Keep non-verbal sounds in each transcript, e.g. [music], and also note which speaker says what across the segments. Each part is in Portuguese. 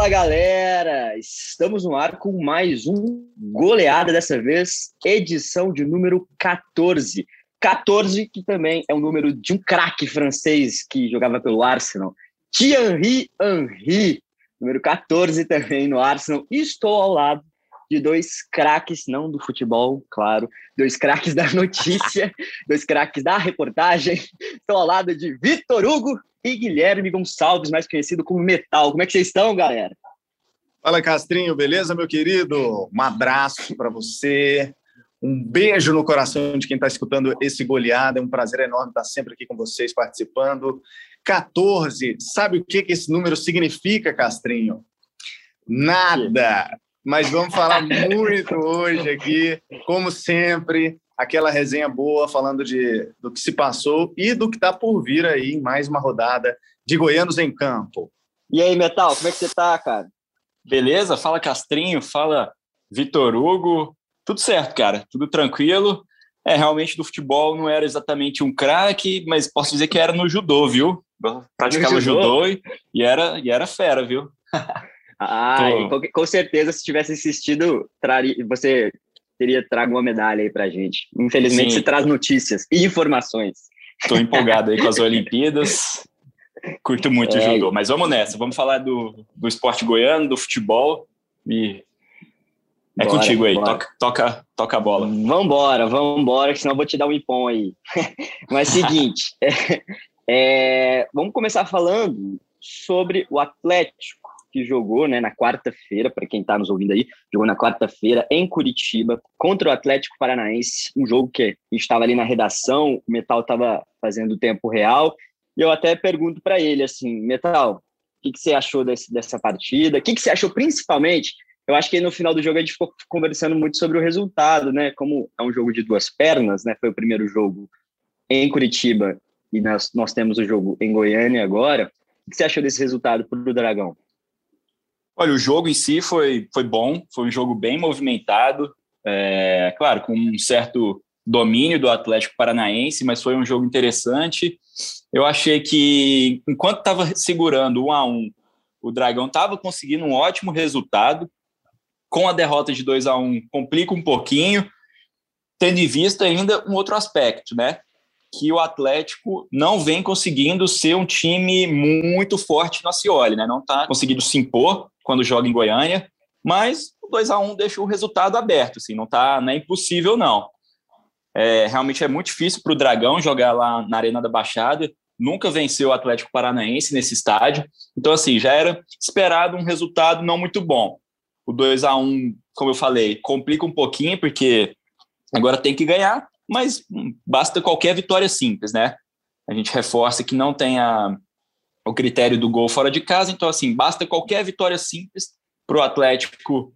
Speaker 1: Fala galera! Estamos no ar com mais um goleada dessa vez, edição de número 14. 14 que também é o número de um craque francês que jogava pelo Arsenal, Thierry Henry, número 14 também no Arsenal. Estou ao lado de dois craques, não do futebol, claro, dois craques da notícia, [laughs] dois craques da reportagem. Estou ao lado de Vitor Hugo e Guilherme Gonçalves, mais conhecido como Metal. Como é que vocês estão, galera?
Speaker 2: Fala, Castrinho, beleza, meu querido? Um abraço para você, um beijo no coração de quem está escutando esse goleada. É um prazer enorme estar sempre aqui com vocês participando. 14, sabe o que, que esse número significa, Castrinho? Nada! Mas vamos falar muito hoje aqui, como sempre, aquela resenha boa falando de, do que se passou e do que está por vir aí em mais uma rodada de Goianos em Campo.
Speaker 1: E aí, Metal, como é que você tá, cara?
Speaker 3: Beleza? Fala Castrinho, fala Vitor Hugo. Tudo certo, cara, tudo tranquilo. É, realmente do futebol não era exatamente um craque, mas posso dizer que era no judô, viu? Praticava judô, judô e, e, era, e era fera, viu? [laughs]
Speaker 1: Ah, com, com, certeza, se tivesse assistido, traria, você teria trago uma medalha aí pra gente. Infelizmente, Sim. você traz notícias e informações.
Speaker 3: Estou empolgado aí com as Olimpíadas. Curto muito é. judô, mas vamos nessa. Vamos falar do, do esporte goiano, do futebol e é bora, contigo aí. Toca, toca, toca a bola.
Speaker 1: Vambora, vambora, senão eu vou te dar um impom aí. [laughs] mas seguinte, é, [laughs] é, vamos começar falando sobre o Atlético que jogou né, na quarta-feira, para quem está nos ouvindo aí, jogou na quarta-feira em Curitiba contra o Atlético Paranaense, um jogo que estava ali na redação, o Metal estava fazendo tempo real, e eu até pergunto para ele assim, Metal, o que, que você achou desse, dessa partida? O que, que você achou principalmente? Eu acho que no final do jogo a gente ficou conversando muito sobre o resultado, né? Como é um jogo de duas pernas, né? Foi o primeiro jogo em Curitiba e nós, nós temos o jogo em Goiânia agora. O que você achou desse resultado para o Dragão?
Speaker 3: Olha, o jogo em si foi, foi bom, foi um jogo bem movimentado, é, claro, com um certo domínio do Atlético Paranaense, mas foi um jogo interessante. Eu achei que, enquanto estava segurando um a um, o Dragão estava conseguindo um ótimo resultado. Com a derrota de 2 a 1 um, complica um pouquinho, tendo em vista ainda um outro aspecto, né? Que o Atlético não vem conseguindo ser um time muito forte no Acioli, né? Não está conseguindo se impor quando joga em Goiânia, mas o 2 a 1 deixa o resultado aberto, assim, não tá, não é impossível não. É, realmente é muito difícil para o Dragão jogar lá na Arena da Baixada, nunca venceu o Atlético Paranaense nesse estádio, então assim, já era esperado um resultado não muito bom. O 2 a 1 como eu falei, complica um pouquinho, porque agora tem que ganhar, mas basta qualquer vitória simples, né? A gente reforça que não tem a, o critério do gol fora de casa. Então, assim, basta qualquer vitória simples para o Atlético,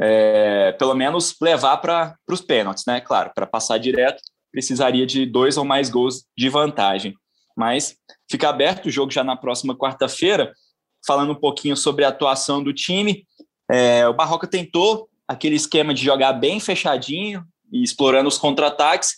Speaker 3: é, pelo menos, levar para os pênaltis, né? Claro, para passar direto, precisaria de dois ou mais gols de vantagem. Mas fica aberto o jogo já na próxima quarta-feira, falando um pouquinho sobre a atuação do time. É, o Barroca tentou aquele esquema de jogar bem fechadinho e explorando os contra-ataques,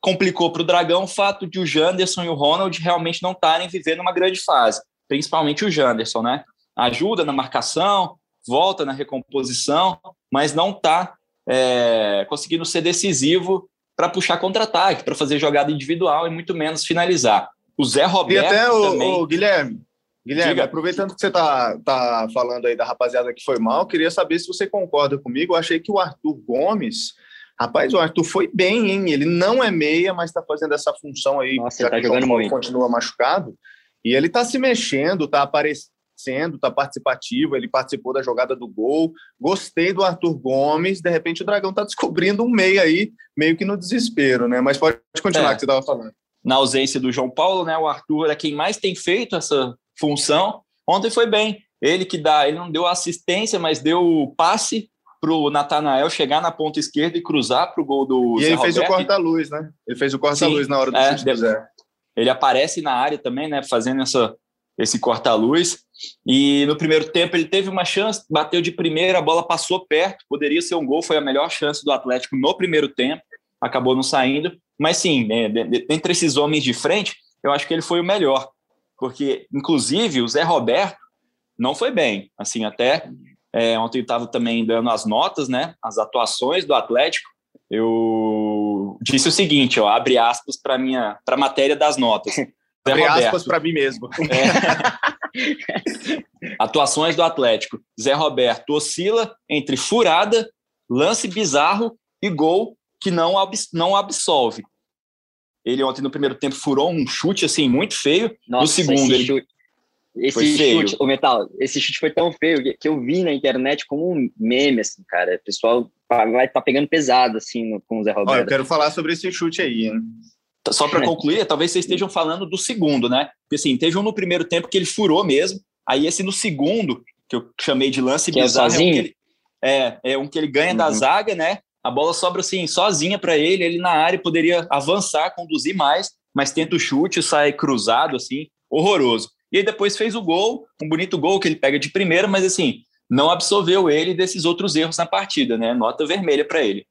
Speaker 3: complicou para o Dragão o fato de o Janderson e o Ronald realmente não estarem vivendo uma grande fase, principalmente o Janderson, né? Ajuda na marcação, volta na recomposição, mas não está é, conseguindo ser decisivo para puxar contra-ataque, para fazer jogada individual e muito menos finalizar. O Zé Roberto.
Speaker 2: E até o, também... o Guilherme. Guilherme, Diga. aproveitando que você está tá falando aí da rapaziada que foi mal, queria saber se você concorda comigo. Eu achei que o Arthur Gomes Rapaz, o Arthur foi bem, hein? Ele não é meia, mas está fazendo essa função aí.
Speaker 1: Nossa, já tá jogando muito.
Speaker 2: Continua machucado. E ele está se mexendo, está aparecendo, está participativo. Ele participou da jogada do gol. Gostei do Arthur Gomes. De repente, o Dragão está descobrindo um meia aí, meio que no desespero, né? Mas pode continuar, é. que você estava falando.
Speaker 3: Na ausência do João Paulo, né? O Arthur é quem mais tem feito essa função. Ontem foi bem. Ele que dá, ele não deu assistência, mas deu o passe para o Natanael chegar na ponta esquerda e cruzar para o gol do
Speaker 2: E
Speaker 3: Zé
Speaker 2: ele fez Roberto. o corta-luz, né? Ele fez o corta-luz na hora do é, chute Zé.
Speaker 3: Ele aparece na área também, né? Fazendo essa, esse corta-luz. E no primeiro tempo ele teve uma chance, bateu de primeira, a bola passou perto, poderia ser um gol, foi a melhor chance do Atlético no primeiro tempo, acabou não saindo. Mas sim, né, entre esses homens de frente, eu acho que ele foi o melhor. Porque, inclusive, o Zé Roberto não foi bem. Assim, até é, ontem eu estava também dando as notas, né? As atuações do Atlético. Eu disse o seguinte, ó, abre aspas para minha para a matéria das notas. [laughs]
Speaker 2: abre aspas para mim mesmo. [laughs]
Speaker 3: É. Atuações do Atlético. Zé Roberto oscila entre furada, lance bizarro e gol que não, não absolve. Ele ontem no primeiro tempo furou um chute assim muito feio. Nossa, no segundo ele chute,
Speaker 1: esse chute, o Metal, esse chute foi tão feio que eu vi na internet como um meme, assim, cara. O pessoal vai estar tá pegando pesado, assim, no, com o Zé Roberto. Olha,
Speaker 2: eu quero falar sobre esse chute aí, hein?
Speaker 3: Só para [laughs] concluir, talvez vocês estejam falando do segundo, né? Porque assim, teve um no primeiro tempo que ele furou mesmo, aí esse no segundo, que eu chamei de lance que é bizarro, é, um que ele, é, é um que ele ganha uhum. da zaga, né? A bola sobra assim, sozinha para ele, ele na área poderia avançar, conduzir mais, mas tenta o chute, sai cruzado, assim, horroroso. E aí depois fez o gol, um bonito gol que ele pega de primeira, mas assim, não absolveu ele desses outros erros na partida, né? Nota vermelha para ele.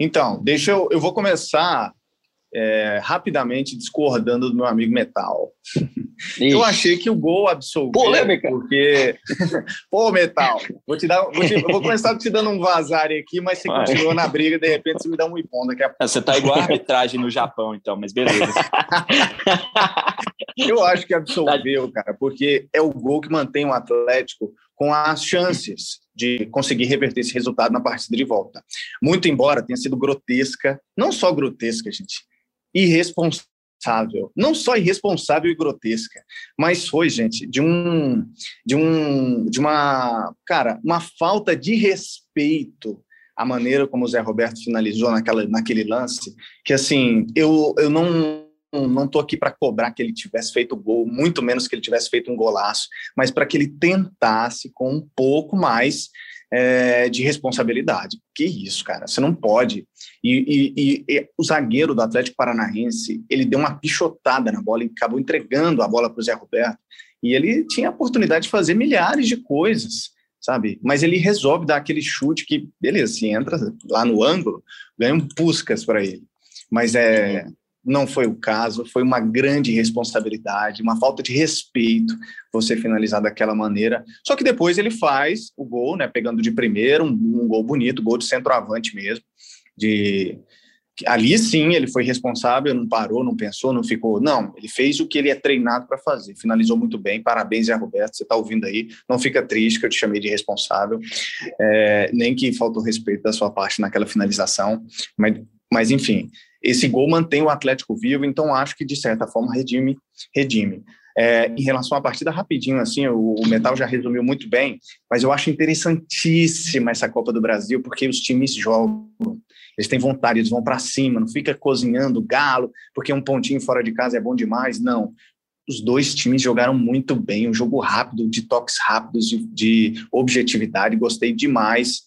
Speaker 2: Então, deixa eu. Eu vou começar é, rapidamente discordando do meu amigo Metal. Ixi. Eu achei que o gol absolveu.
Speaker 1: Polêmica.
Speaker 2: Porque. [laughs] Pô, Metal, vou te dar. Vou, te, vou começar te dando um vazar aqui, mas você Vai. continua na briga, de repente você me dá um ipom daqui a pouco.
Speaker 3: Você tá igual a arbitragem no Japão, então, mas beleza. [laughs]
Speaker 2: Eu acho que absolveu, cara, porque é o gol que mantém o Atlético com as chances de conseguir reverter esse resultado na partida de volta. Muito embora tenha sido grotesca, não só grotesca, gente, irresponsável. Não só irresponsável e grotesca, mas foi, gente, de um de um de uma, cara, uma falta de respeito a maneira como o Zé Roberto finalizou naquela, naquele lance, que assim, eu, eu não não estou aqui para cobrar que ele tivesse feito gol, muito menos que ele tivesse feito um golaço, mas para que ele tentasse com um pouco mais é, de responsabilidade. Que isso, cara, você não pode. E, e, e, o zagueiro do Atlético Paranaense, ele deu uma pichotada na bola e acabou entregando a bola para o Zé Roberto. E ele tinha a oportunidade de fazer milhares de coisas, sabe? Mas ele resolve dar aquele chute que, beleza, se entra lá no ângulo, ganha um puscas para ele. Mas é, não foi o caso, foi uma grande responsabilidade, uma falta de respeito você finalizar daquela maneira. Só que depois ele faz o gol, né, pegando de primeiro, um, um gol bonito, gol de centroavante mesmo, de ali sim ele foi responsável, não parou, não pensou, não ficou. Não, ele fez o que ele é treinado para fazer. Finalizou muito bem. Parabéns, Zé Roberto. Você está ouvindo aí. Não fica triste que eu te chamei de responsável. É, nem que faltou respeito da sua parte naquela finalização. Mas, mas enfim, esse gol mantém o Atlético vivo, então acho que de certa forma redime. redime. É, em relação à partida, rapidinho, assim, o, o, Metal já resumiu muito bem, mas eu acho interessantíssima essa Copa do Brasil, porque os times jogam, eles têm vontade, eles vão para cima, não fica cozinhando galo, porque um pontinho fora de casa é bom demais, não. Os dois times jogaram muito bem, um jogo rápido, de toques rápidos, de, de objetividade, gostei demais.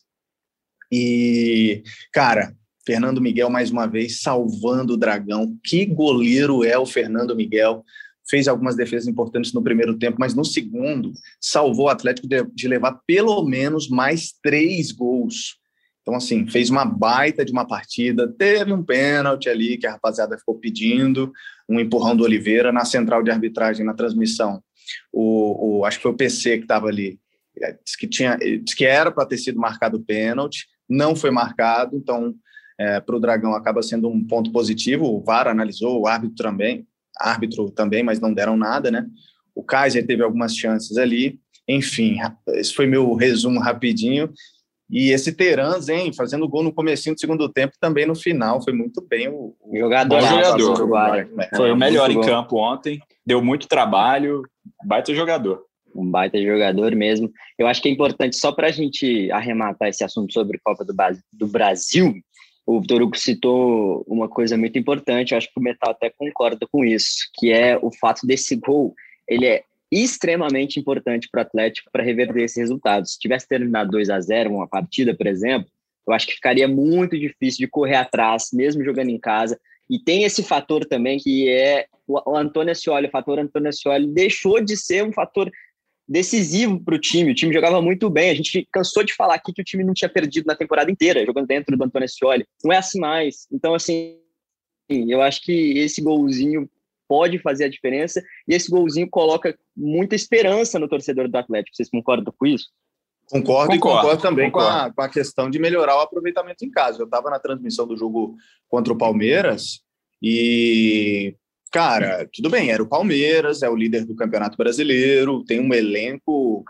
Speaker 2: E, cara, Fernando Miguel, mais uma vez, salvando o Dragão. Que goleiro é o Fernando Miguel? Fez algumas defesas importantes no primeiro tempo, mas no segundo salvou o Atlético de, de levar pelo menos mais três gols. Então, assim, fez uma baita de uma partida. Teve um pênalti ali que a rapaziada ficou pedindo, um empurrão do Oliveira na central de arbitragem, na transmissão. O, o acho que foi o PC que estava ali. É, disse que, tinha, disse que era para ter sido marcado o pênalti, não foi marcado, então é, para o Dragão acaba sendo um ponto positivo. O VAR analisou, o árbitro também, árbitro também, mas não deram nada, né? O Kaiser teve algumas chances ali. Enfim, esse foi meu resumo rapidinho. E esse Terans, hein, fazendo gol no comecinho do segundo tempo, também no final, foi muito bem o,
Speaker 1: o jogador. jogador.
Speaker 3: Foi o melhor em campo ontem, deu muito trabalho, baita jogador.
Speaker 1: Um baita jogador mesmo. Eu acho que é importante, só para a gente arrematar esse assunto sobre Copa do Brasil, o Vitor Hugo citou uma coisa muito importante, eu acho que o Metal até concorda com isso, que é o fato desse gol, ele é extremamente importante para o Atlético para reverter esse resultado. Se tivesse terminado 2 a 0 uma partida, por exemplo, eu acho que ficaria muito difícil de correr atrás, mesmo jogando em casa. E tem esse fator também que é o Antônio Ascioli, o fator Antônio Ascioli deixou de ser um fator decisivo para o time. O time jogava muito bem. A gente cansou de falar aqui que o time não tinha perdido na temporada inteira, jogando dentro do Antônio Scioli. Não é assim mais. Então, assim, eu acho que esse golzinho pode fazer a diferença, e esse golzinho coloca muita esperança no torcedor do Atlético. Vocês concordam com isso?
Speaker 2: Concordo, concordo e concordo também concordo. Com, a, com a questão de melhorar o aproveitamento em casa. Eu estava na transmissão do jogo contra o Palmeiras e, cara, tudo bem, era o Palmeiras, é o líder do Campeonato Brasileiro, tem um elenco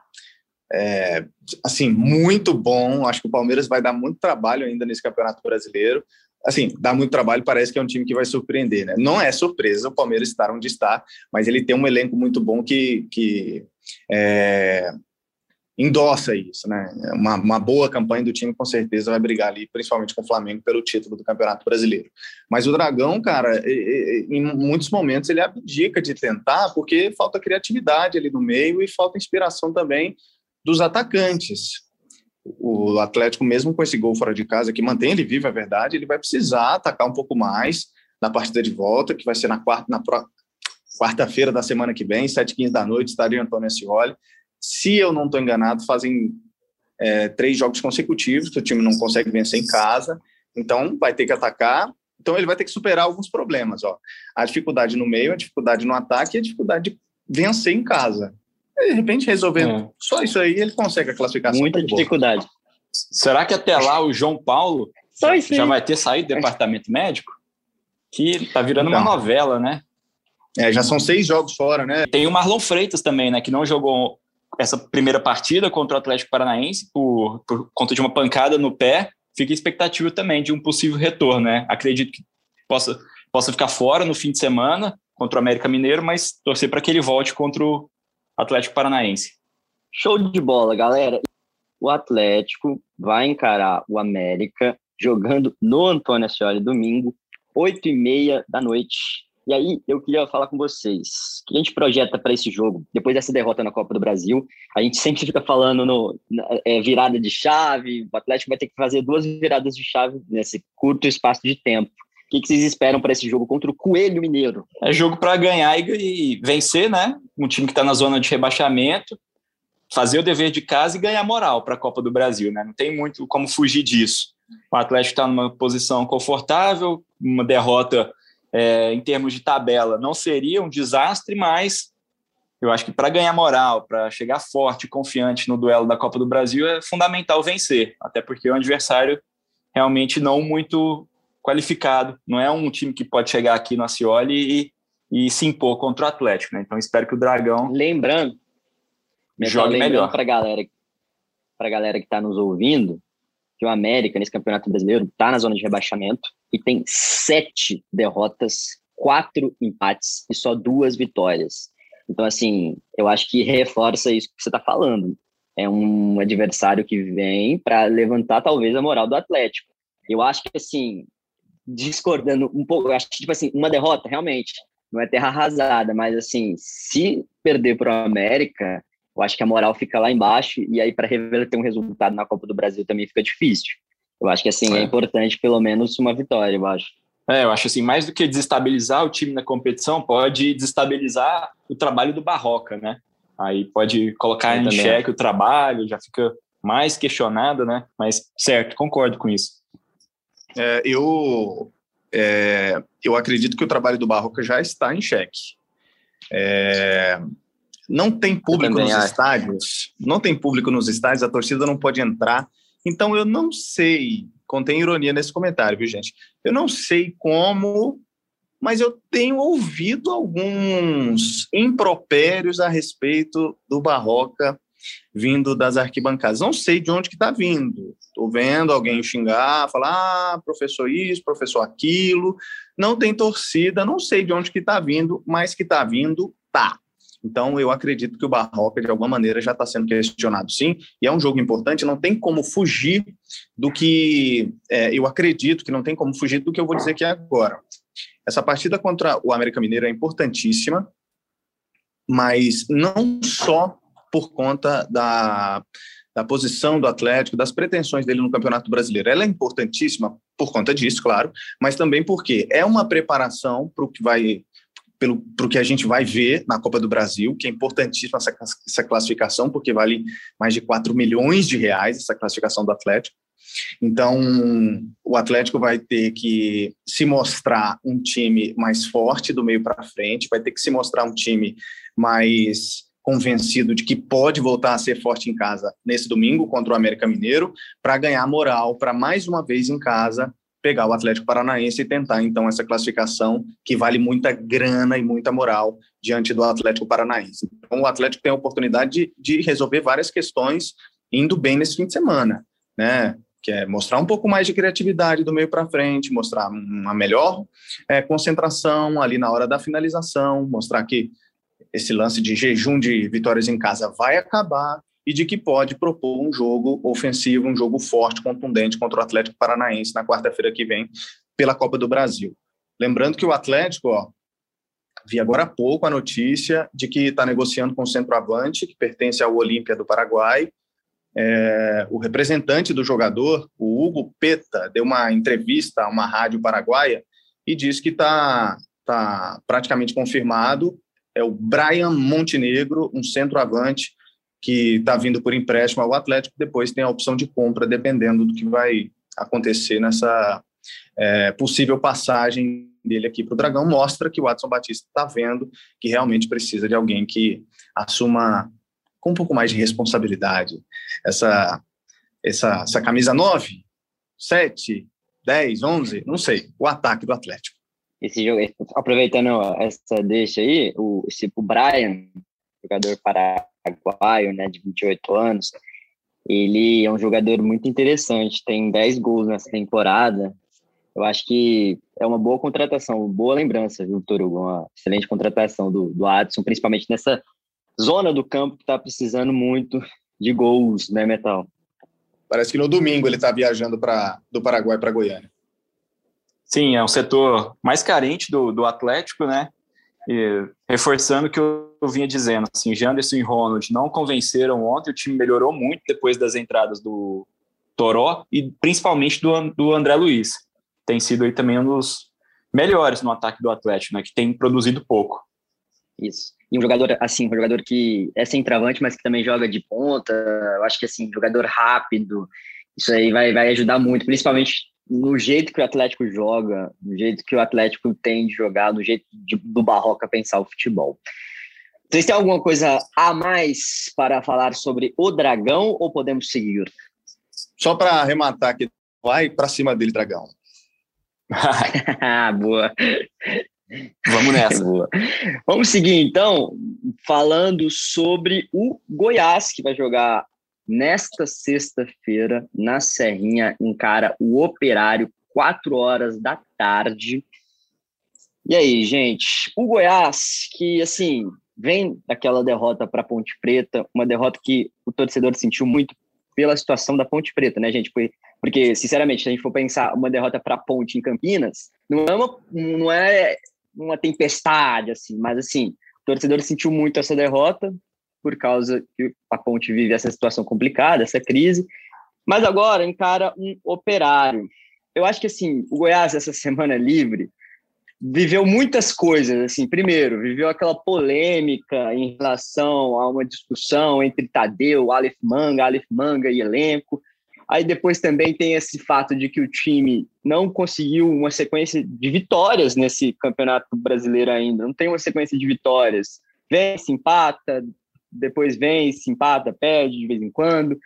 Speaker 2: é, assim muito bom. Acho que o Palmeiras vai dar muito trabalho ainda nesse Campeonato Brasileiro. Assim, dá muito trabalho, parece que é um time que vai surpreender, né? Não é surpresa o Palmeiras estar onde está, mas ele tem um elenco muito bom que, que é, endossa isso, né? Uma, uma boa campanha do time com certeza vai brigar ali, principalmente com o Flamengo, pelo título do Campeonato Brasileiro. Mas o Dragão, cara, em muitos momentos ele abdica de tentar porque falta criatividade ali no meio e falta inspiração também dos atacantes. O Atlético, mesmo com esse gol fora de casa, que mantém ele vivo, é verdade, ele vai precisar atacar um pouco mais na partida de volta, que vai ser na quarta, na quarta-feira da semana que vem, 7h15 da noite, estaria Antônio Ascioli se eu não estou enganado, fazem é, três jogos consecutivos que o time não consegue vencer em casa, então vai ter que atacar. Então ele vai ter que superar alguns problemas, ó. A dificuldade no meio, a dificuldade no ataque e a dificuldade de vencer em casa. De repente, resolvendo é. só isso aí, ele consegue a classificação.
Speaker 1: Muita dificuldade.
Speaker 3: Será que até lá o João Paulo já vai ter saído do departamento médico? Que tá virando uma novela, né?
Speaker 2: É, já são seis jogos fora, né?
Speaker 3: Tem o Marlon Freitas também, né? Que não jogou essa primeira partida contra o Atlético Paranaense por, por conta de uma pancada no pé, fica expectativa também de um possível retorno, né? Acredito que possa, possa ficar fora no fim de semana contra o América Mineiro, mas torcer para que ele volte contra o Atlético Paranaense.
Speaker 1: Show de bola, galera. O Atlético vai encarar o América jogando no Antônio Ascioli domingo, 8 e meia da noite. E aí, eu queria falar com vocês, o que a gente projeta para esse jogo, depois dessa derrota na Copa do Brasil, a gente sempre fica falando no é, virada de chave, o Atlético vai ter que fazer duas viradas de chave nesse curto espaço de tempo. O que, vocês esperam para esse jogo contra o Coelho Mineiro?
Speaker 3: É jogo para ganhar e, vencer, né? Um time que está na zona de rebaixamento, fazer o dever de casa e ganhar moral para a Copa do Brasil, né? Não tem muito como fugir disso. O Atlético está numa posição confortável, uma derrota é, em termos de tabela, não seria um desastre, mas eu acho que para ganhar moral, para chegar forte e confiante no duelo da Copa do Brasil, é fundamental vencer, até porque é um adversário realmente não muito qualificado, não é um time que pode chegar aqui no Acioli e, e se impor contra o Atlético, né? Então espero que o Dragão
Speaker 1: lembrando jogue lembrando melhor. para galera para galera que está nos ouvindo que o América nesse Campeonato Brasileiro está na zona de rebaixamento e tem sete derrotas, quatro empates e só duas vitórias. Então, assim, eu acho que reforça isso que você está falando. É um adversário que vem para levantar talvez a moral do Atlético. Eu acho que, assim, discordando um pouco, eu acho que, tipo assim, uma derrota, realmente, não é terra arrasada, mas, assim, se perder para o América, eu acho que a moral fica lá embaixo e aí para reverter um resultado na Copa do Brasil também fica difícil. Eu acho que assim é. é importante pelo menos uma vitória, eu acho.
Speaker 3: É, eu acho assim, mais do que desestabilizar o time na competição, pode desestabilizar o trabalho do Barroca, né? Aí pode colocar eu em xeque o trabalho, já fica mais questionado, né? Mas certo, concordo com isso.
Speaker 2: É, eu é, eu acredito que o trabalho do Barroca já está em xeque. É, não tem público nos acho. estádios, não tem público nos estádios, a torcida não pode entrar então eu não sei, contém ironia nesse comentário, viu, gente? Eu não sei como, mas eu tenho ouvido alguns impropérios a respeito do Barroca vindo das arquibancadas. Não sei de onde que está vindo. Estou vendo alguém xingar, falar, ah, professor isso, professor aquilo. Não tem torcida, não sei de onde que está vindo, mas que está vindo, tá. Então, eu acredito que o Barroca, de alguma maneira, já está sendo questionado, sim, e é um jogo importante, não tem como fugir do que é, eu acredito que não tem como fugir do que eu vou dizer aqui agora. Essa partida contra o América Mineiro é importantíssima, mas não só por conta da, da posição do Atlético, das pretensões dele no Campeonato Brasileiro. Ela é importantíssima por conta disso, claro, mas também porque é uma preparação para o que vai pelo pro que a gente vai ver na Copa do Brasil, que é importantíssima essa, essa classificação, porque vale mais de 4 milhões de reais essa classificação do Atlético. Então, o Atlético vai ter que se mostrar um time mais forte do meio para frente, vai ter que se mostrar um time mais convencido de que pode voltar a ser forte em casa nesse domingo contra o América Mineiro, para ganhar moral, para mais uma vez em casa pegar o Atlético Paranaense e tentar então essa classificação que vale muita grana e muita moral diante do Atlético Paranaense. Então o Atlético tem a oportunidade de, de resolver várias questões indo bem nesse fim de semana, né? Que é mostrar um pouco mais de criatividade do meio para frente, mostrar uma melhor é, concentração ali na hora da finalização, mostrar que esse lance de jejum de vitórias em casa vai acabar e de que pode propor um jogo ofensivo, um jogo forte, contundente contra o Atlético Paranaense na quarta-feira que vem pela Copa do Brasil. Lembrando que o Atlético, ó, vi agora há pouco a notícia de que está negociando com o centroavante, que pertence ao Olímpia do Paraguai. É, o representante do jogador, o Hugo Peta, deu uma entrevista a uma rádio paraguaia e disse que está tá praticamente confirmado. É o Brian Montenegro, um centroavante que está vindo por empréstimo ao Atlético, depois tem a opção de compra, dependendo do que vai acontecer nessa é, possível passagem dele aqui para o Dragão, mostra que o Watson Batista está vendo que realmente precisa de alguém que assuma com um pouco mais de responsabilidade essa, essa, essa camisa 9, 7, 10, 11, não sei, o ataque do Atlético.
Speaker 1: Esse jogo, aproveitando essa deixa aí, o, esse, o Brian, jogador para paraguaio, né, de 28 anos. Ele é um jogador muito interessante, tem 10 gols nessa temporada. Eu acho que é uma boa contratação, boa lembrança, viu, Torugo? Uma excelente contratação do, do Adson, principalmente nessa zona do campo que está precisando muito de gols, né, Metal?
Speaker 2: Parece que no domingo ele está viajando pra, do Paraguai para Goiânia.
Speaker 3: Sim, é um setor mais carente do, do Atlético, né? E, reforçando o que eu, vinha dizendo, assim, Janderson e Ronald não convenceram ontem, o time melhorou muito depois das entradas do Toró e principalmente do, do André Luiz. Tem sido aí também um dos melhores no ataque do Atlético, né, que tem produzido pouco.
Speaker 1: Isso. E um jogador, assim, um jogador que é centroavante, mas que também joga de ponta, eu acho que, assim, jogador rápido, isso aí vai, vai ajudar muito, principalmente no jeito que o Atlético joga, no jeito que o Atlético tem de jogar, no jeito de, do Barroca pensar o futebol. Vocês têm alguma coisa a mais para falar sobre o Dragão ou podemos seguir?
Speaker 2: Só para arrematar aqui, vai para cima dele, Dragão. [laughs]
Speaker 1: Boa.
Speaker 3: Vamos nessa. [laughs]
Speaker 1: Boa. Vamos seguir então, falando sobre o Goiás, que vai jogar nesta sexta-feira, na Serrinha, encara o Operário, 4 horas da tarde. E aí, gente, o Goiás, que assim, vem daquela derrota para Ponte Preta, uma derrota que o torcedor sentiu muito pela situação da Ponte Preta, né, gente? Porque, sinceramente, se a gente for pensar uma derrota para Ponte em Campinas, não é uma, não é uma tempestade, assim, mas assim, o torcedor sentiu muito essa derrota, por causa que a Ponte vive essa situação complicada, essa crise, mas agora encara um operário. Eu acho que assim, o Goiás essa [laughs] semana livre viveu muitas coisas, assim, primeiro, viveu aquela polêmica em relação a uma discussão entre Tadeu, Aleph Manga, Aleph Manga e elenco. Aí depois também tem esse fato de que o time não conseguiu uma sequência de vitórias nesse campeonato brasileiro ainda, não tem uma sequência de vitórias. Vence, empata, depois vem, se empata, perde de vez em quando. O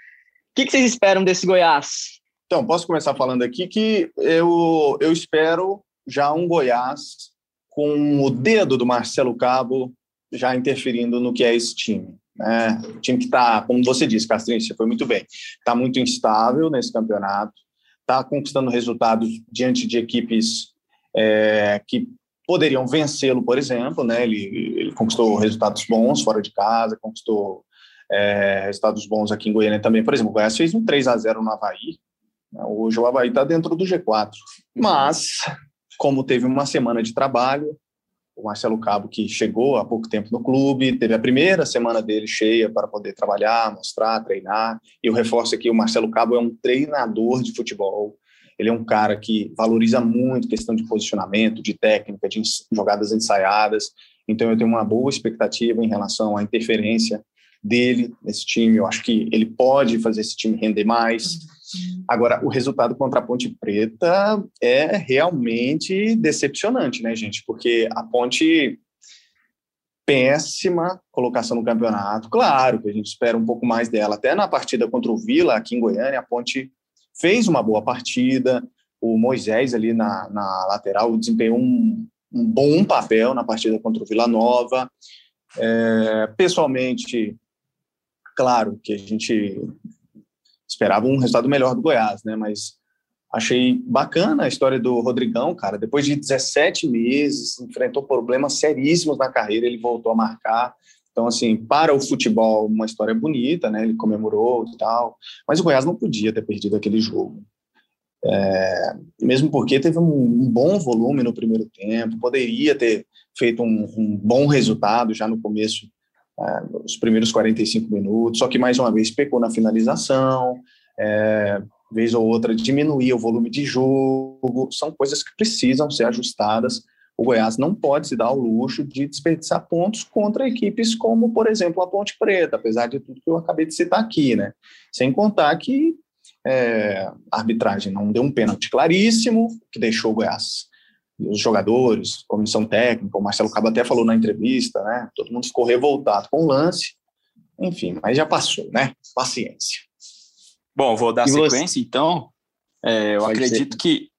Speaker 1: que, que vocês esperam desse Goiás?
Speaker 2: Então, posso começar falando aqui que eu, eu espero já um Goiás com o dedo do Marcelo Cabo já interferindo no que é esse time. Né? O time que está, como você disse, Castrinho, você foi muito bem, está muito instável nesse campeonato, está conquistando resultados diante de equipes é, que poderiam vencê-lo, por exemplo, né? Ele, conquistou resultados bons fora de casa, conquistou é, resultados bons aqui em Goiânia também. Por exemplo, o Goiás fez um 3 a 0 no Havaí. Né? Hoje o Havaí está dentro do G4. Mas, como teve uma semana de trabalho, o Marcelo Cabo, que chegou há pouco tempo no clube, teve a primeira semana dele cheia para poder trabalhar, mostrar, treinar. E eu reforço aqui: o Marcelo Cabo é um treinador de futebol ele é um cara que valoriza muito questão de posicionamento, de técnica, de jogadas ensaiadas. Então, eu tenho uma boa expectativa em relação à interferência dele nesse time. Eu acho que ele pode fazer esse time render mais. Agora, o resultado contra a Ponte Preta é realmente decepcionante, né, gente? Porque a Ponte péssima colocação no campeonato. Claro que a gente espera um pouco mais dela. Até na partida contra o Vila, aqui em Goiânia, a Ponte fez uma boa partida. O Moisés ali na, na lateral desempenhou um, um bom papel na partida contra o Vila Nova. É, pessoalmente, claro que a gente esperava um resultado melhor do Goiás, né? Mas achei bacana a história do Rodrigão, cara. Depois de 17 meses, enfrentou problemas seríssimos na carreira, ele voltou a marcar. Então, assim, para o futebol, uma história bonita, né? Ele comemorou e tal. Mas o Goiás não podia ter perdido aquele jogo. É, mesmo porque teve um, um, bom volume no primeiro tempo, poderia ter feito um, um bom resultado já no começo, é, os primeiros 45 minutos, só que mais uma vez pecou na finalização, é, vez ou outra diminuía o volume de jogo, são coisas que precisam ser ajustadas. O Goiás não pode se dar ao luxo de desperdiçar pontos contra equipes como, por exemplo, a Ponte Preta, apesar de tudo que eu acabei de citar aqui, né? Sem contar que é, a arbitragem não deu um pênalti claríssimo, que deixou o Goiás os jogadores, comissão técnica, o Marcelo Cabo até falou na entrevista, né? Todo mundo ficou revoltado com o lance. Enfim, mas já passou, né? Paciência.
Speaker 3: Bom, vou dar e sequência, você? então. É, eu Pode acredito ser. que.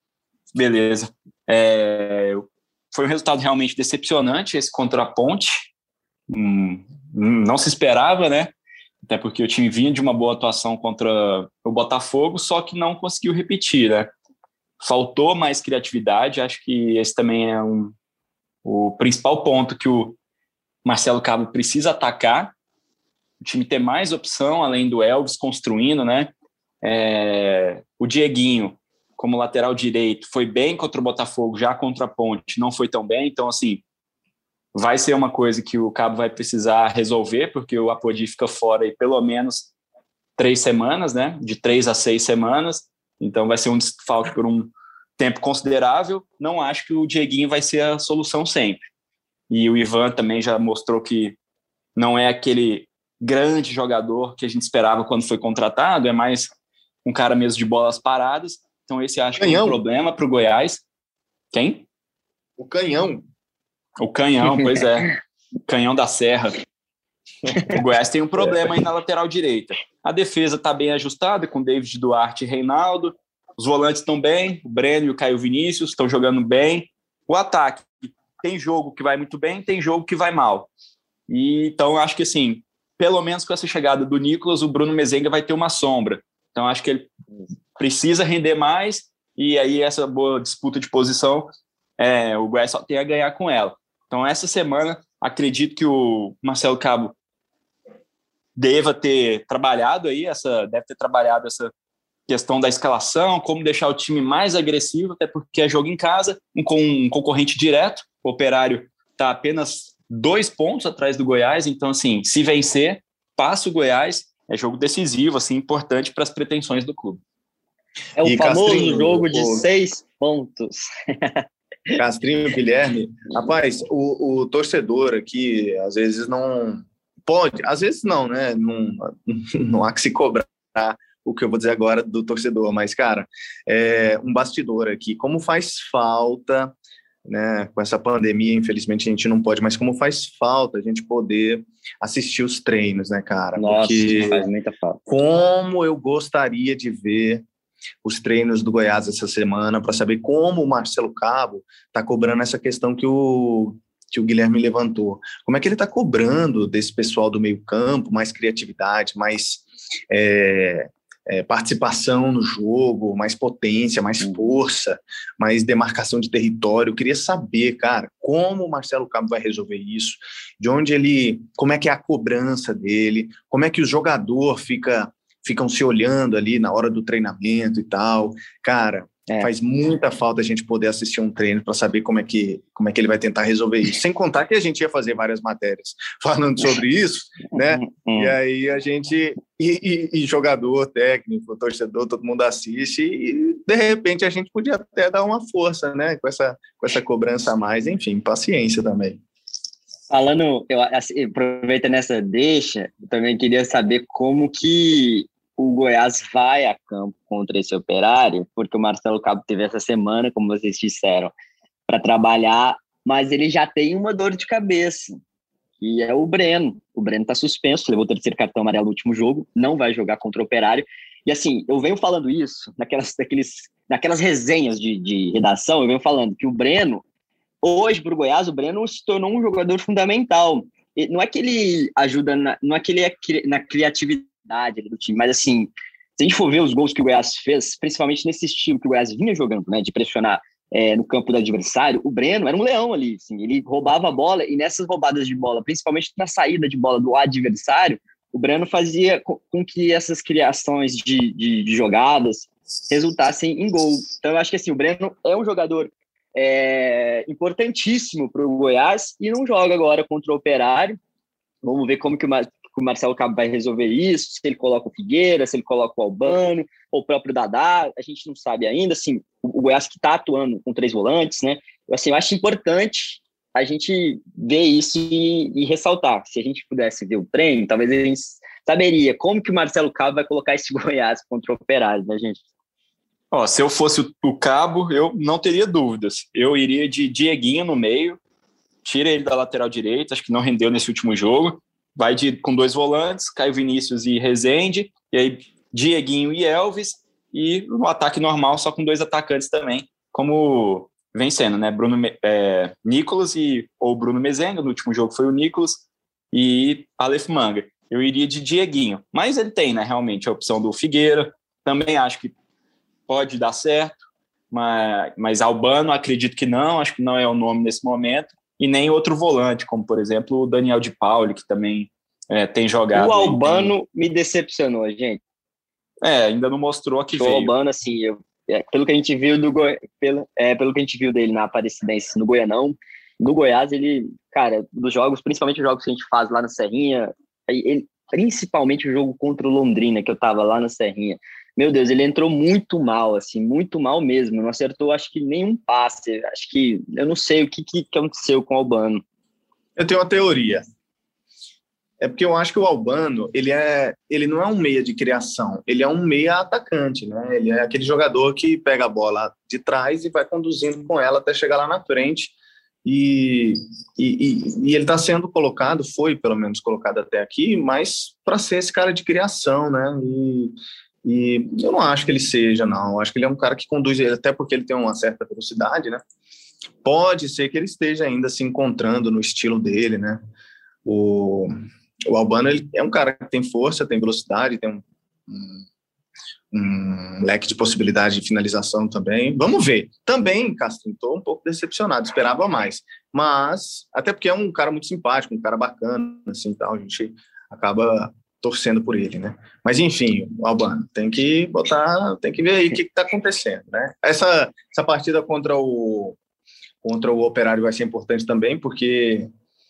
Speaker 3: Beleza. É, foi um resultado realmente decepcionante esse contra a Ponte. Hum, não se esperava, né? até porque o time vinha de uma boa atuação contra Botafogo, só que não conseguiu repetir, né? Faltou mais criatividade, acho que esse também é um, o principal ponto que o Marcelo Cabo precisa atacar, o time ter mais opção, além do Elvis construindo, né? É, o Dieguinho, como lateral direito, foi bem contra o Botafogo, já contra a Ponte, não foi tão bem, então, assim, vai ser uma coisa que o Cabo vai precisar resolver, porque o Apodi fica fora aí pelo menos três semanas, né? De três a seis semanas. Então vai ser um desfalque por um tempo considerável. Não acho que o Dieguinho vai ser a solução sempre. E o Ivan também já mostrou que não é aquele grande jogador que a gente esperava quando foi contratado, é mais um cara mesmo de bolas paradas. Então esse acho canhão. que é um problema para o Goiás. Quem?
Speaker 2: O canhão.
Speaker 3: O canhão, pois é. [laughs] canhão da Serra. O Goiás tem um [laughs] problema aí na lateral direita. A defesa está bem ajustada com David Duarte e Reinaldo. Os volantes estão bem, o Breno e o Caio Vinícius estão jogando bem. O ataque tem jogo que vai muito bem, tem jogo que vai mal. E, então, acho que assim, pelo menos com essa chegada do Nicolas, o Bruno Mezenga vai ter uma sombra. Então, acho que ele precisa render mais e aí essa boa disputa de posição, é, o Goiás só tem a ganhar com ela. Então, essa semana, acredito que o Marcelo Cabo deva ter trabalhado aí, essa, deve ter trabalhado essa questão da escalação, como deixar o time mais agressivo, até porque é jogo em casa, um, com um concorrente direto, o Operário está apenas dois pontos atrás do Goiás, então, assim, se vencer, passa o Goiás, é jogo decisivo, assim, importante para as pretensões do clube.
Speaker 1: É o e famoso Castrinho, jogo de o... seis pontos.
Speaker 2: Castrinho Guilherme, [laughs] rapaz, o, o torcedor aqui às vezes não pode, às vezes não, né? Não, [laughs] não há que se cobrar o que eu vou dizer agora do torcedor, mas, cara, é um bastidor aqui. Como faz falta, né? Com essa pandemia, infelizmente, a gente não pode, mas como faz falta a gente poder assistir os treinos, né, cara?
Speaker 1: Nossa, Porque faz muita falta.
Speaker 2: Como eu gostaria de ver os treinos do Goiás essa semana para saber como o Marcelo Cabo está cobrando essa questão que o, que o Guilherme levantou. Como é que ele está cobrando desse pessoal do meio campo mais criatividade, mais é, é, participação no jogo, mais potência, mais força, mais demarcação de território. Eu queria saber, cara, como o Marcelo Cabo vai resolver isso, de onde ele, como é que é a cobrança dele, como é que o jogador fica ficam se olhando ali na hora do treinamento e tal. Cara, é. faz muita falta a gente poder assistir um treino para saber como é que como é que ele vai tentar resolver isso. Sem contar que a gente ia fazer várias matérias [laughs] falando sobre isso, [laughs] né? Uhum. E aí a gente e, e, e, jogador, técnico, torcedor, todo mundo assiste e de repente a gente podia até dar uma força, né? Com essa com essa cobrança a mais, enfim, paciência também.
Speaker 1: Falando, eu assim, aproveitando essa deixa, eu também queria saber como que o Goiás vai a campo contra esse operário, porque o Marcelo Cabo teve essa semana, como vocês disseram, para trabalhar, mas ele já tem uma dor de cabeça, que é o Breno. O Breno está suspenso, levou o terceiro cartão amarelo no último jogo, não vai jogar contra o operário. E assim, eu venho falando isso naquelas, naqueles, naquelas resenhas de, de redação, eu venho falando que o Breno, hoje para o Goiás, o Breno se tornou um jogador fundamental. Não é que ele ajuda, na, não é que ele é na criatividade do time. Mas assim, se a gente for ver os gols que o Goiás fez, principalmente nesse estilo que o Goiás vinha jogando, né, de pressionar é, no campo do adversário, o Breno era um leão ali, assim, ele roubava a bola e nessas roubadas de bola, principalmente na saída de bola do adversário, o Breno fazia com, com que essas criações de, de, de, jogadas resultassem em gol. Então eu acho que assim, o Breno é um jogador é, importantíssimo para o Goiás e não joga agora contra o Operário. Vamos ver como que o, que o Marcelo Cabo vai resolver isso, se ele coloca o Figueira, se ele coloca o Albano, ou o próprio Dadá, a gente não sabe ainda, assim, o Goiás que está atuando com três volantes, né, assim, eu acho importante a gente ver isso e, e, ressaltar, se a gente pudesse ver o treino, talvez a gente saberia como que o Marcelo Cabo vai colocar esse [laughs] Goiás contra o Operário, né, gente?
Speaker 3: Ó, se eu fosse o Cabo, eu não teria dúvidas. Eu iria de Dieguinho no meio, tira ele da lateral direita, acho que não rendeu nesse último jogo, vai de, com dois volantes, Caio Vinícius e Rezende, e aí Dieguinho e Elvis, e no ataque normal só com dois atacantes também, como vem sendo, né? Bruno é, Nicolas e ou Bruno Mezenga, no último jogo foi o Nicolas, e Aleph Manga. Eu iria de Dieguinho, mas ele tem, né, realmente, a opção do Figueira, também acho que pode dar certo, mas, mas Albano acredito que não, acho que não é o nome nesse momento, e nem outro volante, como por exemplo o Daniel de Pauli, que também é, tem jogado.
Speaker 1: O Albano me decepcionou, gente.
Speaker 3: É, ainda não mostrou que o veio.
Speaker 1: O Albano, assim, eu, é, pelo que a gente viu do Goi... pelo, é, pelo que a gente viu dele na Aparecidense no Goianão, no Goiás, ele, cara, dos jogos, principalmente os jogos que a gente faz lá na Serrinha, ele, principalmente o jogo contra o Londrina, que eu tava lá na Serrinha, meu Deus, ele entrou muito mal, assim, muito mal mesmo. Não acertou, acho que nenhum passe. Acho que eu não sei o que, que aconteceu com o Albano.
Speaker 2: Eu tenho uma teoria. É porque eu acho que o Albano, ele é, ele não é um meia de criação, ele é um meia atacante, né? Ele é aquele jogador que pega a bola de trás e vai conduzindo com ela até chegar lá na frente. E, e, e, ele está sendo colocado, foi pelo menos colocado até aqui, mas para ser esse cara de criação, né? E e eu não acho que ele seja, não. Eu acho que ele é um cara que conduz, até porque ele tem uma certa velocidade, né? Pode ser que ele esteja ainda se encontrando no estilo dele, né? O, o Albano ele é um cara que tem força, tem velocidade, tem um, um, um leque de possibilidade de finalização também. Vamos ver. Também, Castro, estou um pouco decepcionado, esperava mais. Mas, até porque é um cara muito simpático, um cara bacana, assim, tal, a gente acaba torcendo por ele, né? Mas enfim, Albano, tem que botar, tem que ver aí o que está acontecendo, né? Essa, essa partida contra o contra o Operário vai ser importante também, porque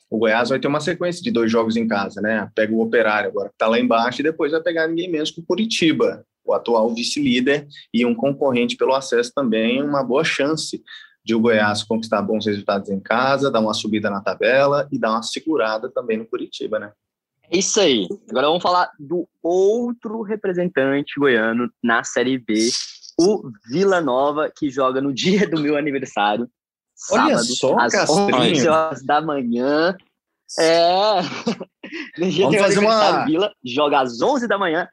Speaker 2: o Goiás vai ter uma sequência de dois jogos em casa, né? Pega o Operário agora que está lá embaixo e depois vai pegar ninguém menos que o Curitiba, o atual vice-líder e um concorrente pelo acesso também, uma boa chance de o Goiás conquistar bons resultados em casa, dar uma subida na tabela e dar uma segurada também no Curitiba, né?
Speaker 1: É isso aí. Agora vamos falar do outro representante goiano na Série B, o Vila Nova, que joga no dia do meu aniversário.
Speaker 2: Olha sábado, só, às Castrinho.
Speaker 1: 11 horas da manhã. É. [laughs]
Speaker 2: Vamos fazer uma.
Speaker 1: Vila joga às 11 da manhã.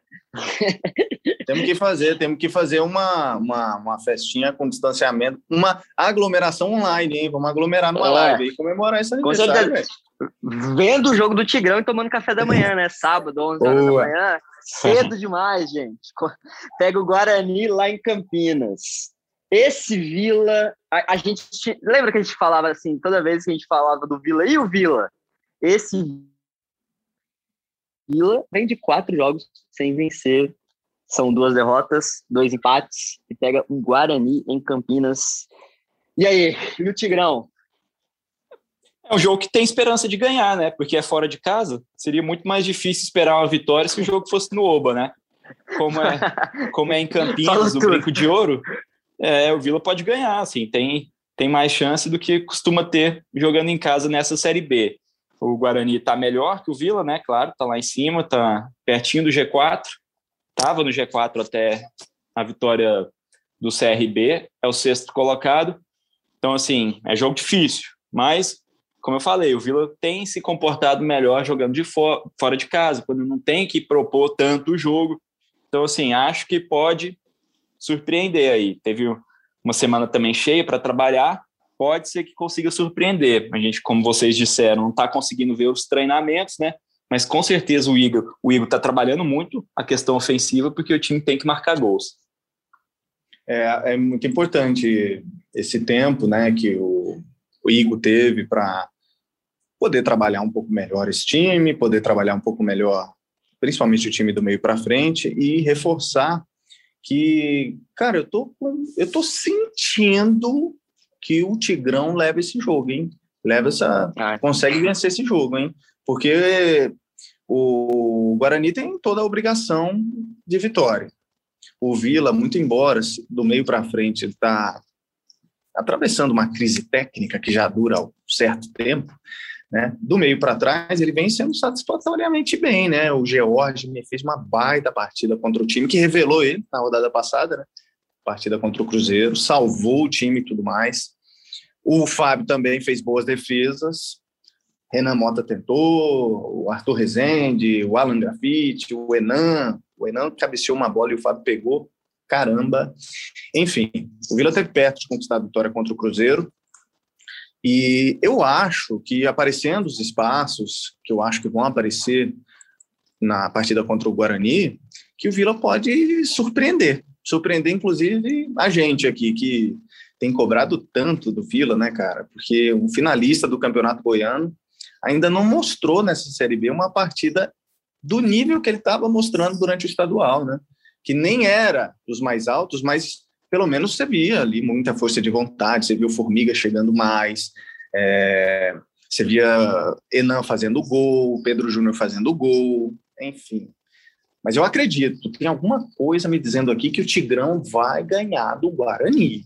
Speaker 2: temos que fazer, temos que fazer uma, uma, uma festinha com distanciamento, uma aglomeração online, hein? Vamos aglomerar numa é. live e comemorar esse aniversário
Speaker 1: vendo o jogo do Tigrão e tomando café da manhã, né? Sábado, 11 horas Boa. da manhã. Cedo demais, gente. Pega o Guarani lá em Campinas. Esse Vila, a, a, gente lembra que a gente falava assim, toda vez que a gente falava do Vila e o Vila. Esse Vila vem de quatro jogos sem vencer. São duas derrotas, dois empates e pega o Guarani em Campinas. E aí, e o Tigrão?
Speaker 3: É um jogo que tem esperança de ganhar, né? Porque é fora de casa. Seria muito mais difícil esperar uma vitória se o jogo fosse no Oba, né? Como é, como é em [laughs] Campinas, o Brinco de Ouro, é, o Vila pode ganhar, assim, tem, tem mais chance do que costuma ter jogando em casa nessa Série B. O Guarani está melhor que o Vila, né? Claro, está lá em cima, está pertinho do G4, estava no G4 até a vitória do CRB, é o sexto colocado. Então, assim, é jogo difícil, mas, como eu falei, o Vila tem se comportado melhor jogando de fora, fora de casa, quando não tem que propor tanto o jogo. Então, assim, acho que pode surpreender aí. Teve uma semana também cheia para trabalhar, pode ser que consiga surpreender. A gente, como vocês disseram, não está conseguindo ver os treinamentos, né? Mas com certeza o Igor o Igor está trabalhando muito a questão ofensiva porque o time tem que marcar gols.
Speaker 2: É, é muito importante esse tempo, né, que o, o Igor teve para poder trabalhar um pouco melhor esse time, poder trabalhar um pouco melhor, principalmente o time do meio para frente e reforçar que, cara, eu tô eu tô sentindo que o Tigrão leva esse jogo, hein? Leva essa, ah. consegue vencer esse jogo, hein? Porque o Guarani tem toda a obrigação de vitória. O Vila, muito embora do meio para frente ele está atravessando uma crise técnica que já dura um certo tempo, né? Do meio para trás ele vem sendo satisfatoriamente bem, né? O George me fez uma baita partida contra o time que revelou ele na rodada passada, né? Partida contra o Cruzeiro, salvou o time e tudo mais. O Fábio também fez boas defesas, Renan Mota tentou, o Arthur Rezende, o Alan Grafite, o Enan. O Enan cabeceou uma bola e o Fábio pegou. Caramba. Enfim, o Vila teve perto de conquistar a vitória contra o Cruzeiro. E eu acho que aparecendo os espaços, que eu acho que vão aparecer na partida contra o Guarani, que o Vila pode surpreender. Surpreender, inclusive, a gente aqui, que tem cobrado tanto do Vila, né, cara? Porque um finalista do Campeonato Goiano ainda não mostrou nessa Série B uma partida do nível que ele estava mostrando durante o estadual, né? Que nem era dos mais altos, mas pelo menos você via ali muita força de vontade, você viu Formiga chegando mais, é, você via Enan fazendo gol, Pedro Júnior fazendo gol, enfim. Mas eu acredito, tem alguma coisa me dizendo aqui que o Tigrão vai ganhar do Guarani.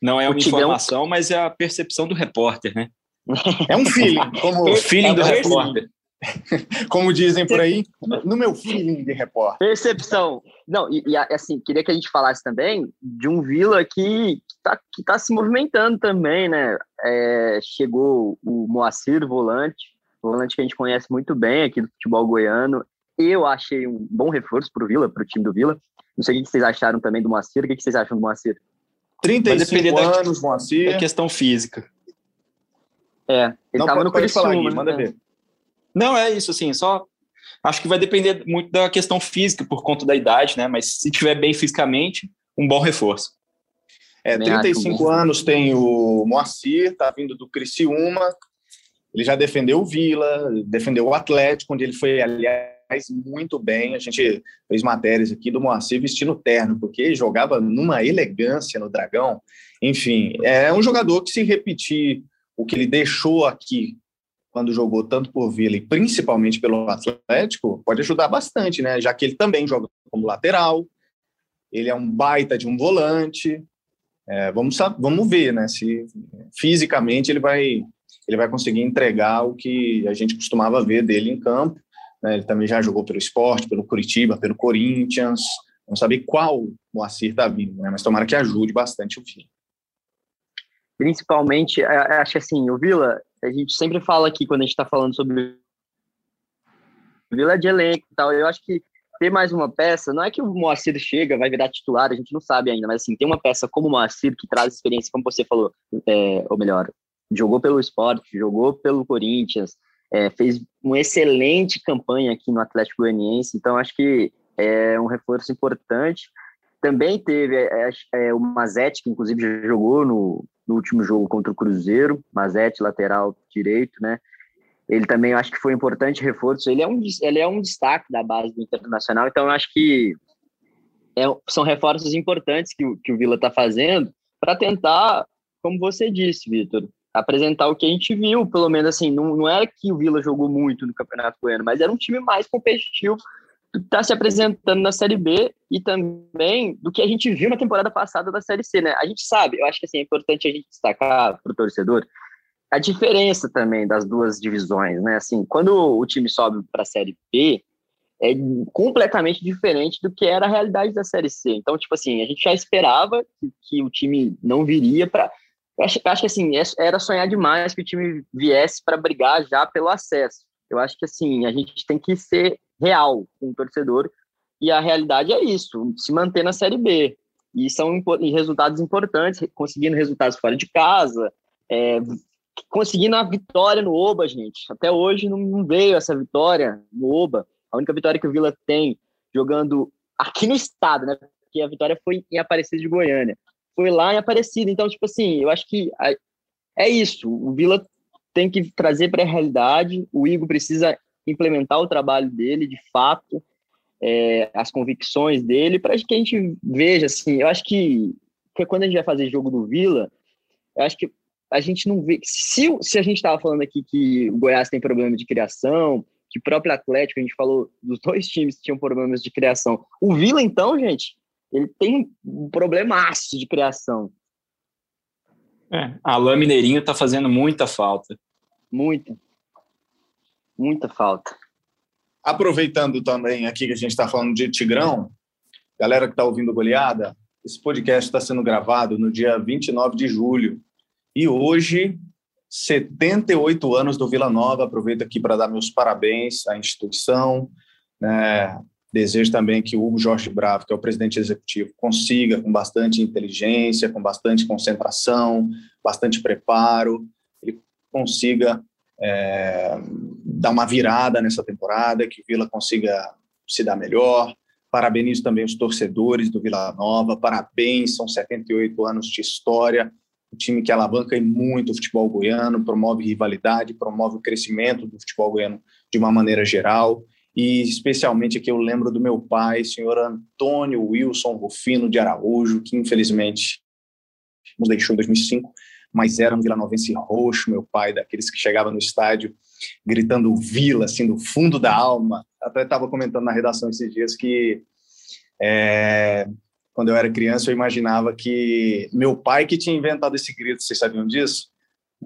Speaker 3: Não é uma Tigrão... informação, mas é a percepção do repórter, né?
Speaker 2: É um feeling, como [laughs]
Speaker 3: o feeling do repórter. [laughs]
Speaker 2: Como dizem por aí, no meu feeling de repórter.
Speaker 1: Percepção. Não, e, e, assim, queria que a gente falasse também de um Vila que está que tá se movimentando também, né? É, chegou o Moacir, volante, volante que a gente conhece muito bem aqui do futebol goiano. Eu achei um bom reforço para o Vila, para o time do Vila. Não sei o que vocês acharam também do Moacir. O que vocês acham do Moacir?
Speaker 2: 35 anos, Moacir.
Speaker 3: É questão física.
Speaker 1: É, ele
Speaker 2: não,
Speaker 1: tava no Criciúma,
Speaker 2: falar, manda
Speaker 1: né?
Speaker 2: ver.
Speaker 3: Não, é isso, assim, só acho que vai depender muito da questão física por conta da idade, né? Mas se tiver bem fisicamente, um bom reforço.
Speaker 2: É, 35 anos tem o Moacir, tá vindo do Criciúma. Ele já defendeu o Vila, defendeu o Atlético, onde ele foi, aliás, muito bem. A gente fez matérias aqui do Moacir vestindo terno, porque jogava numa elegância no Dragão. Enfim, é um jogador que se repetir o que ele deixou aqui quando jogou tanto por Vila e principalmente pelo Atlético, pode ajudar bastante, né? Já que ele também joga como lateral, ele é um baita de um volante. É, vamos, vamos ver, né? Se fisicamente ele vai, ele vai conseguir entregar o que a gente costumava ver dele em campo. Né? Ele também já jogou pelo esporte, pelo Curitiba, pelo Corinthians. Vamos saber qual Moacir está vindo, né? Mas tomara que ajude bastante o Vila
Speaker 1: principalmente, é, é, acho assim, o Vila, a gente sempre fala aqui quando a gente está falando sobre Vila de elenco e tal, eu acho que ter mais uma peça, não é que o Moacir chega, vai virar titular, a gente não sabe ainda, mas assim, tem uma peça como o Moacir que traz experiência, como você falou, é, ou melhor, jogou pelo esporte, jogou pelo Corinthians, é, fez uma excelente campanha aqui no Atlético Goianiense, então acho que é um reforço importante. Também teve é, é, o Mazete, que inclusive jogou no, no último jogo contra o Cruzeiro, Mazete, lateral direito, né? Ele também acho que foi importante reforço. Ele é um, ele é um destaque da base do Internacional, então eu acho que é, são reforços importantes que, o, que o Vila está fazendo para tentar, como você disse, Vitor, apresentar o que a gente viu, pelo menos assim, não, não era que o Vila jogou muito no Campeonato Goiano, mas era um time mais competitivo está se apresentando na Série B e também do que a gente viu na temporada passada da Série C, né? A gente sabe, eu acho que assim, é importante a gente destacar para o torcedor a diferença também das duas divisões, né? Assim, quando o time sobe para a Série B, é completamente diferente do que era a realidade da Série C. Então, tipo assim, a gente já esperava que, que o time não viria para. Acho, acho que assim, é, era sonhar demais que o time viesse para brigar já pelo acesso. Eu acho que assim, a gente tem que ser real com o torcedor, e a realidade é isso: se manter na Série B. E são resultados importantes, conseguindo resultados fora de casa, é, conseguindo a vitória no Oba, gente. Até hoje não veio essa vitória no Oba. A única vitória que o Vila tem jogando aqui no estado, né? Porque a vitória foi em Aparecida de Goiânia. Foi lá em Aparecida. Então, tipo assim, eu acho que é isso. O Vila tem que trazer para a realidade. O Igor precisa implementar o trabalho dele, de fato, é, as convicções dele, para que a gente veja, assim, eu acho que, que quando a gente vai fazer jogo do Vila, eu acho que a gente não vê. Se, se a gente estava falando aqui que o Goiás tem problema de criação, que o próprio Atlético, a gente falou dos [laughs] dois times que tinham problemas de criação. O Vila, então, gente, ele tem um problemaço de criação.
Speaker 3: É, Alain Mineirinho tá fazendo muita falta.
Speaker 1: Muita. Muita falta.
Speaker 2: Aproveitando também aqui que a gente está falando de Tigrão, galera que está ouvindo goleada, esse podcast está sendo gravado no dia 29 de julho. E hoje 78 anos do Vila Nova. Aproveito aqui para dar meus parabéns à instituição. Né? Desejo também que o Hugo Jorge Bravo, que é o presidente executivo, consiga, com bastante inteligência, com bastante concentração, bastante preparo, consiga é, dar uma virada nessa temporada, que o Vila consiga se dar melhor. Parabenizo também os torcedores do Vila Nova, parabéns, são 78 anos de história um time que alavanca muito o futebol goiano, promove rivalidade, promove o crescimento do futebol goiano de uma maneira geral. E especialmente aqui eu lembro do meu pai, senhor Antônio Wilson Rufino de Araújo, que infelizmente nos deixou em 2005, mas era um vilanovense roxo, meu pai, daqueles que chegava no estádio gritando Vila, assim, do fundo da alma. Até estava comentando na redação esses dias que é, quando eu era criança, eu imaginava que meu pai que tinha inventado esse grito. Vocês sabiam disso?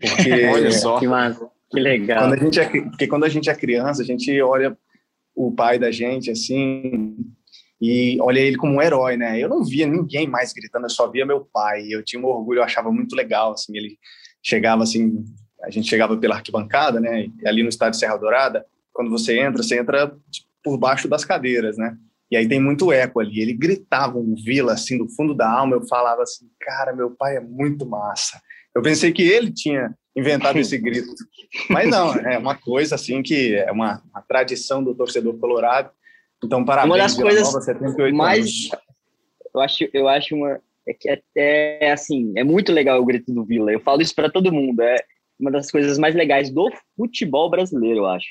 Speaker 1: Porque, [laughs] olha só. Que, que legal.
Speaker 2: Quando a gente é, porque quando a gente é criança, a gente olha o pai da gente assim e olha ele como um herói, né? Eu não via ninguém mais gritando, eu só via meu pai. Eu tinha um orgulho, eu achava muito legal, assim, ele chegava assim, a gente chegava pela arquibancada, né? E ali no estádio Serra Dourada, quando você entra, você entra por baixo das cadeiras, né? E aí tem muito eco ali. Ele gritava um Vila, assim, do fundo da alma. Eu falava assim, cara, meu pai é muito massa. Eu pensei que ele tinha inventado esse grito. Mas não, é uma coisa, assim, que é uma, uma tradição do torcedor colorado. Então, parabéns,
Speaker 1: uma das coisas Nova, 78 mais... Anos. Eu acho, eu acho uma... É que é, é, assim, é muito legal o grito do Vila. Eu falo isso para todo mundo. É uma das coisas mais legais do futebol brasileiro, eu acho.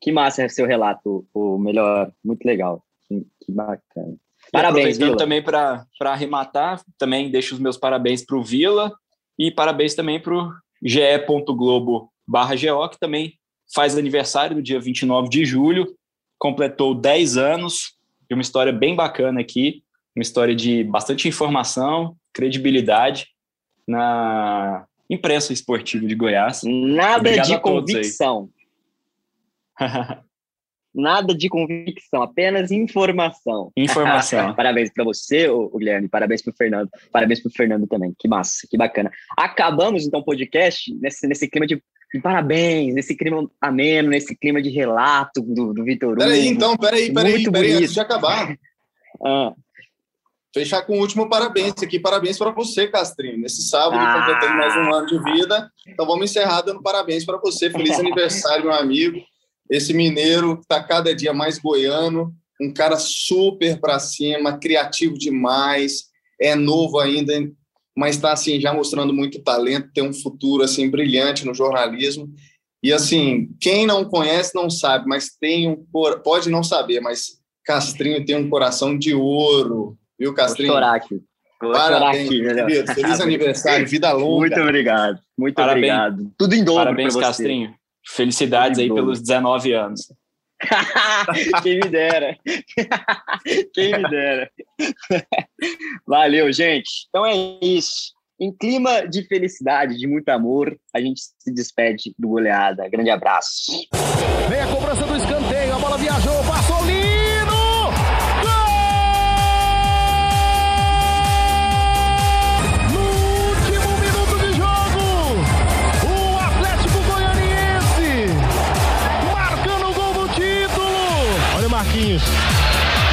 Speaker 1: Que massa é seu relato, o melhor, muito legal, que, que bacana.
Speaker 3: Parabéns, Vila. também para arrematar, também deixo os meus parabéns para o Vila e parabéns também para o ge.globo barra GO, que também faz aniversário no dia 29 de julho, completou 10 anos, de uma história bem bacana aqui, uma história de bastante informação, credibilidade na imprensa esportiva de Goiás.
Speaker 1: Nada Obrigado de convicção. [laughs] Nada de convicção, apenas informação.
Speaker 3: Informação. [laughs]
Speaker 1: parabéns para você, o Guilherme, parabéns para o Fernando, parabéns para o Fernando também. Que massa, que bacana. Acabamos então o podcast nesse, nesse clima de, de, parabéns, nesse clima ameno, nesse clima de relato do, do Vitor Hugo.
Speaker 2: Peraí, então, peraí, peraí, peraí, antes de acabar. [laughs]
Speaker 1: ah.
Speaker 2: Fechar com o último parabéns aqui. Parabéns para você, Castrinho. Nesse sábado, ah. completando mais um ano de vida. Então vamos encerrar dando parabéns para você. Feliz [laughs] aniversário, meu amigo. Esse mineiro está cada dia mais goiano, um cara super para cima, criativo demais, é novo ainda, mas está assim já mostrando muito talento, tem um futuro assim brilhante no jornalismo. E assim, quem não conhece não sabe, mas tem um pode não saber, mas Castrinho tem um coração de ouro, viu, Castrinho?
Speaker 1: Vou chorar aqui. Vou
Speaker 2: Parabéns, aqui, Feliz aniversário, vida longa.
Speaker 1: Muito obrigado. Muito Parabéns. obrigado. Tudo em dobro
Speaker 3: Parabéns, Castrinho. Felicidades aí pelos 19 anos. [laughs]
Speaker 1: Quem me dera. [laughs] Quem me dera. Valeu, gente. Então é isso. Em clima de felicidade, de muito amor, a gente se despede do goleada. Grande abraço.
Speaker 4: Vem a cobrança do escanteio, a bola viajou.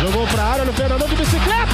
Speaker 4: Jogou pra área no Fernandão de bicicleta.